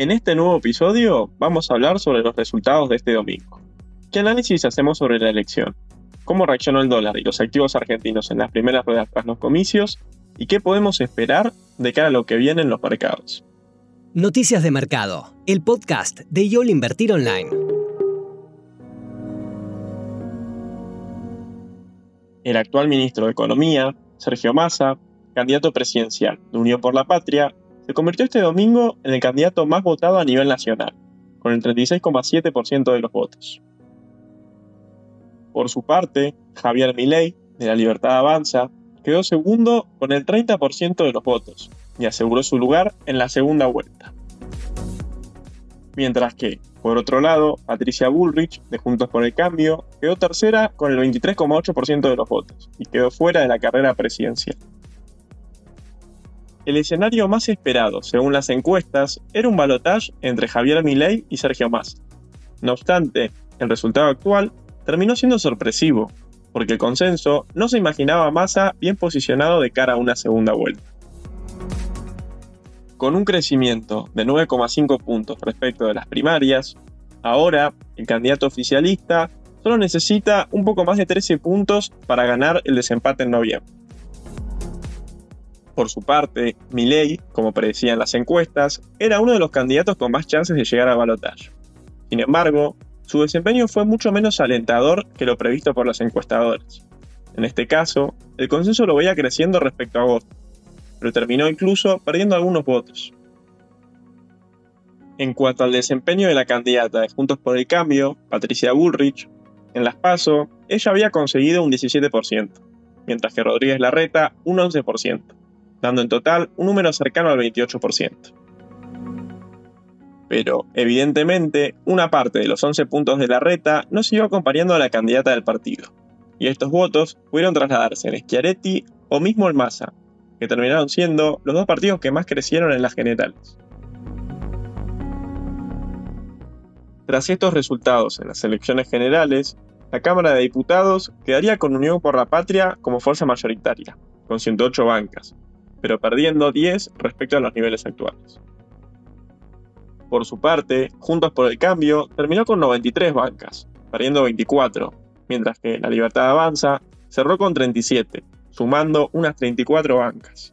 En este nuevo episodio vamos a hablar sobre los resultados de este domingo. ¿Qué análisis hacemos sobre la elección? ¿Cómo reaccionó el dólar y los activos argentinos en las primeras ruedas tras los comicios? ¿Y qué podemos esperar de cara a lo que viene en los mercados? Noticias de Mercado, el podcast de YOL Invertir Online. El actual ministro de Economía, Sergio Massa, candidato presidencial de Unión por la Patria, se convirtió este domingo en el candidato más votado a nivel nacional, con el 36,7% de los votos. Por su parte, Javier Milei, de la Libertad Avanza, quedó segundo con el 30% de los votos y aseguró su lugar en la segunda vuelta. Mientras que, por otro lado, Patricia Bullrich, de Juntos por el Cambio, quedó tercera con el 23,8% de los votos y quedó fuera de la carrera presidencial. El escenario más esperado, según las encuestas, era un balotaje entre Javier Milei y Sergio Massa. No obstante, el resultado actual terminó siendo sorpresivo, porque el consenso no se imaginaba a Massa bien posicionado de cara a una segunda vuelta. Con un crecimiento de 9,5 puntos respecto de las primarias, ahora el candidato oficialista solo necesita un poco más de 13 puntos para ganar el desempate en noviembre. Por su parte, Milley, como predecían las encuestas, era uno de los candidatos con más chances de llegar al balotaje. Sin embargo, su desempeño fue mucho menos alentador que lo previsto por los encuestadores. En este caso, el consenso lo veía creciendo respecto a agosto, pero terminó incluso perdiendo algunos votos. En cuanto al desempeño de la candidata de Juntos por el Cambio, Patricia Bullrich, en las PASO, ella había conseguido un 17%, mientras que Rodríguez Larreta un 11% dando en total un número cercano al 28%. Pero, evidentemente, una parte de los 11 puntos de la reta no siguió acompañando a la candidata del partido, y estos votos pudieron trasladarse en Schiaretti o mismo en Massa, que terminaron siendo los dos partidos que más crecieron en las generales. Tras estos resultados en las elecciones generales, la Cámara de Diputados quedaría con Unión por la Patria como fuerza mayoritaria, con 108 bancas, pero perdiendo 10 respecto a los niveles actuales. Por su parte, Juntos por el Cambio terminó con 93 bancas, perdiendo 24, mientras que La Libertad Avanza cerró con 37, sumando unas 34 bancas.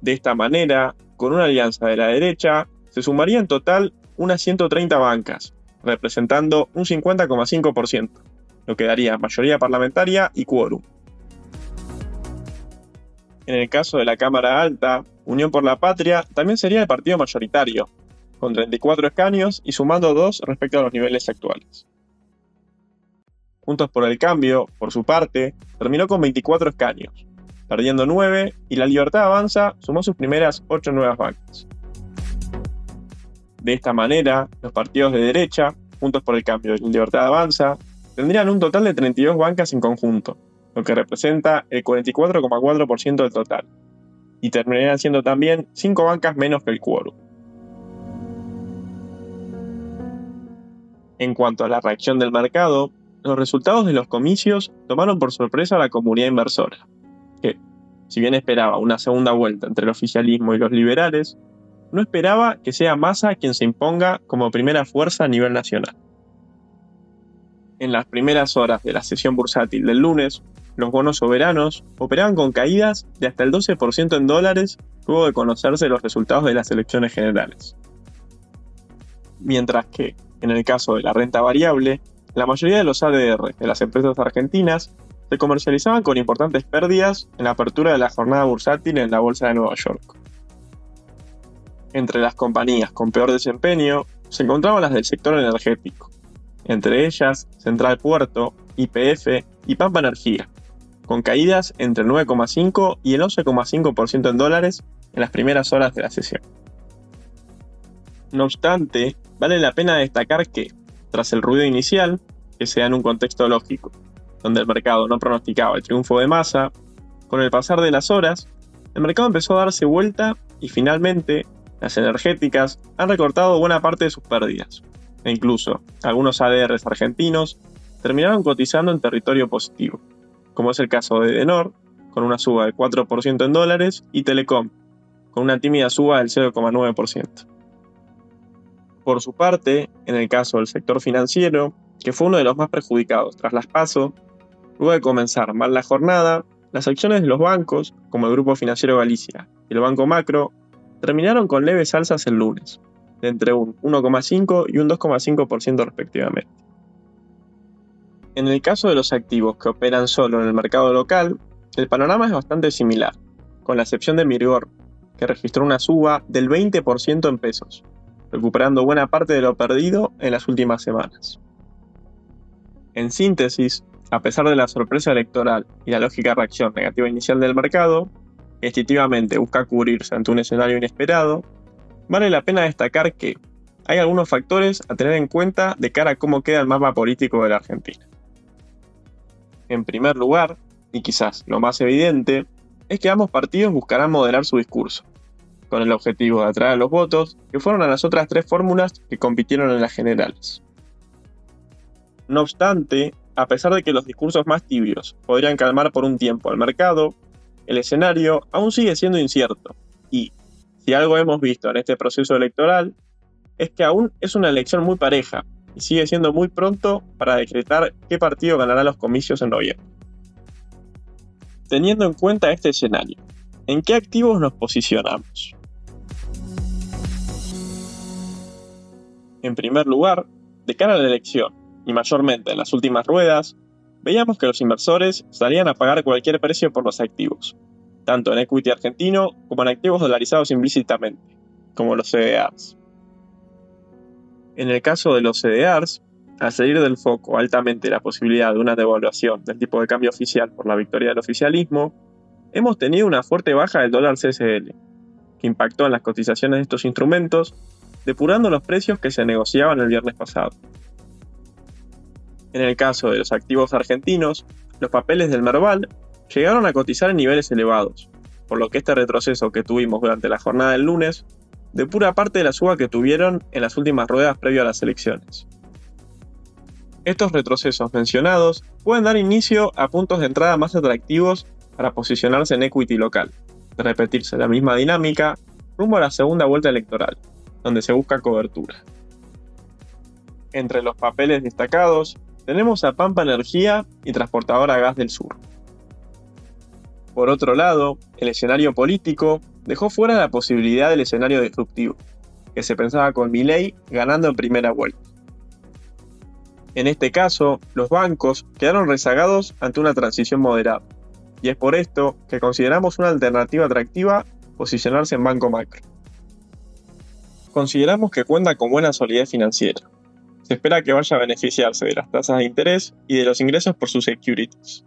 De esta manera, con una alianza de la derecha, se sumaría en total unas 130 bancas, representando un 50,5%, lo que daría mayoría parlamentaria y quórum. En el caso de la Cámara Alta, Unión por la Patria también sería el partido mayoritario, con 34 escaños y sumando 2 respecto a los niveles actuales. Juntos por el Cambio, por su parte, terminó con 24 escaños, perdiendo 9 y la Libertad Avanza sumó sus primeras 8 nuevas bancas. De esta manera, los partidos de derecha, Juntos por el Cambio y Libertad Avanza, tendrían un total de 32 bancas en conjunto, lo que representa el 44,4% del total, y terminarían siendo también 5 bancas menos que el quórum. En cuanto a la reacción del mercado, los resultados de los comicios tomaron por sorpresa a la comunidad inversora, que, si bien esperaba una segunda vuelta entre el oficialismo y los liberales, no esperaba que sea Massa quien se imponga como primera fuerza a nivel nacional. En las primeras horas de la sesión bursátil del lunes, los bonos soberanos operaban con caídas de hasta el 12% en dólares luego de conocerse los resultados de las elecciones generales. Mientras que, en el caso de la renta variable, la mayoría de los ADR de las empresas argentinas se comercializaban con importantes pérdidas en la apertura de la jornada bursátil en la Bolsa de Nueva York. Entre las compañías con peor desempeño se encontraban las del sector energético, entre ellas Central Puerto, IPF y Pampa Energía, con caídas entre el 9,5 y el 11,5% en dólares en las primeras horas de la sesión. No obstante, vale la pena destacar que, tras el ruido inicial, que se da en un contexto lógico, donde el mercado no pronosticaba el triunfo de masa, con el pasar de las horas, el mercado empezó a darse vuelta y finalmente las energéticas han recortado buena parte de sus pérdidas, e incluso algunos ADRs argentinos terminaron cotizando en territorio positivo como es el caso de Denor, con una suba del 4% en dólares, y Telecom, con una tímida suba del 0,9%. Por su parte, en el caso del sector financiero, que fue uno de los más perjudicados tras las PASO, luego de comenzar mal la jornada, las acciones de los bancos, como el Grupo Financiero Galicia y el Banco Macro, terminaron con leves alzas el lunes, de entre un 1,5 y un 2,5% respectivamente. En el caso de los activos que operan solo en el mercado local, el panorama es bastante similar, con la excepción de Mirgor, que registró una suba del 20% en pesos, recuperando buena parte de lo perdido en las últimas semanas. En síntesis, a pesar de la sorpresa electoral y la lógica reacción negativa inicial del mercado, que instintivamente busca cubrirse ante un escenario inesperado, vale la pena destacar que hay algunos factores a tener en cuenta de cara a cómo queda el mapa político de la Argentina. En primer lugar, y quizás lo más evidente, es que ambos partidos buscarán moderar su discurso, con el objetivo de atraer a los votos que fueron a las otras tres fórmulas que compitieron en las generales. No obstante, a pesar de que los discursos más tibios podrían calmar por un tiempo al mercado, el escenario aún sigue siendo incierto y, si algo hemos visto en este proceso electoral, es que aún es una elección muy pareja y sigue siendo muy pronto para decretar qué partido ganará los comicios en noviembre. Teniendo en cuenta este escenario, ¿en qué activos nos posicionamos? En primer lugar, de cara a la elección, y mayormente en las últimas ruedas, veíamos que los inversores salían a pagar cualquier precio por los activos, tanto en equity argentino como en activos dolarizados implícitamente, como los CDRs. En el caso de los CDRs, al salir del foco altamente la posibilidad de una devaluación del tipo de cambio oficial por la victoria del oficialismo, hemos tenido una fuerte baja del dólar CSL, que impactó en las cotizaciones de estos instrumentos, depurando los precios que se negociaban el viernes pasado. En el caso de los activos argentinos, los papeles del Merval llegaron a cotizar en niveles elevados, por lo que este retroceso que tuvimos durante la jornada del lunes depura parte de la suba que tuvieron en las últimas ruedas previo a las elecciones. Estos retrocesos mencionados pueden dar inicio a puntos de entrada más atractivos para posicionarse en equity local, de repetirse la misma dinámica rumbo a la segunda vuelta electoral, donde se busca cobertura. Entre los papeles destacados tenemos a Pampa Energía y Transportadora Gas del Sur. Por otro lado, el escenario político dejó fuera la posibilidad del escenario destructivo, que se pensaba con Milley ganando en primera vuelta. En este caso, los bancos quedaron rezagados ante una transición moderada, y es por esto que consideramos una alternativa atractiva posicionarse en Banco Macro. Consideramos que cuenta con buena solidez financiera, se espera que vaya a beneficiarse de las tasas de interés y de los ingresos por sus securities.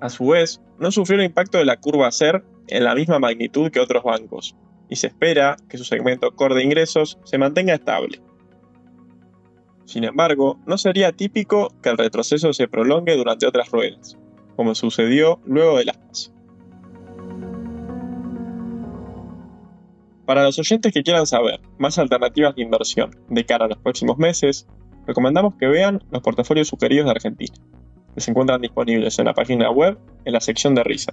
A su vez, no sufrió el impacto de la curva SER en la misma magnitud que otros bancos, y se espera que su segmento core de ingresos se mantenga estable. Sin embargo, no sería típico que el retroceso se prolongue durante otras ruedas, como sucedió luego de las Para los oyentes que quieran saber más alternativas de inversión de cara a los próximos meses, recomendamos que vean los portafolios sugeridos de Argentina, que se encuentran disponibles en la página web en la sección de risa.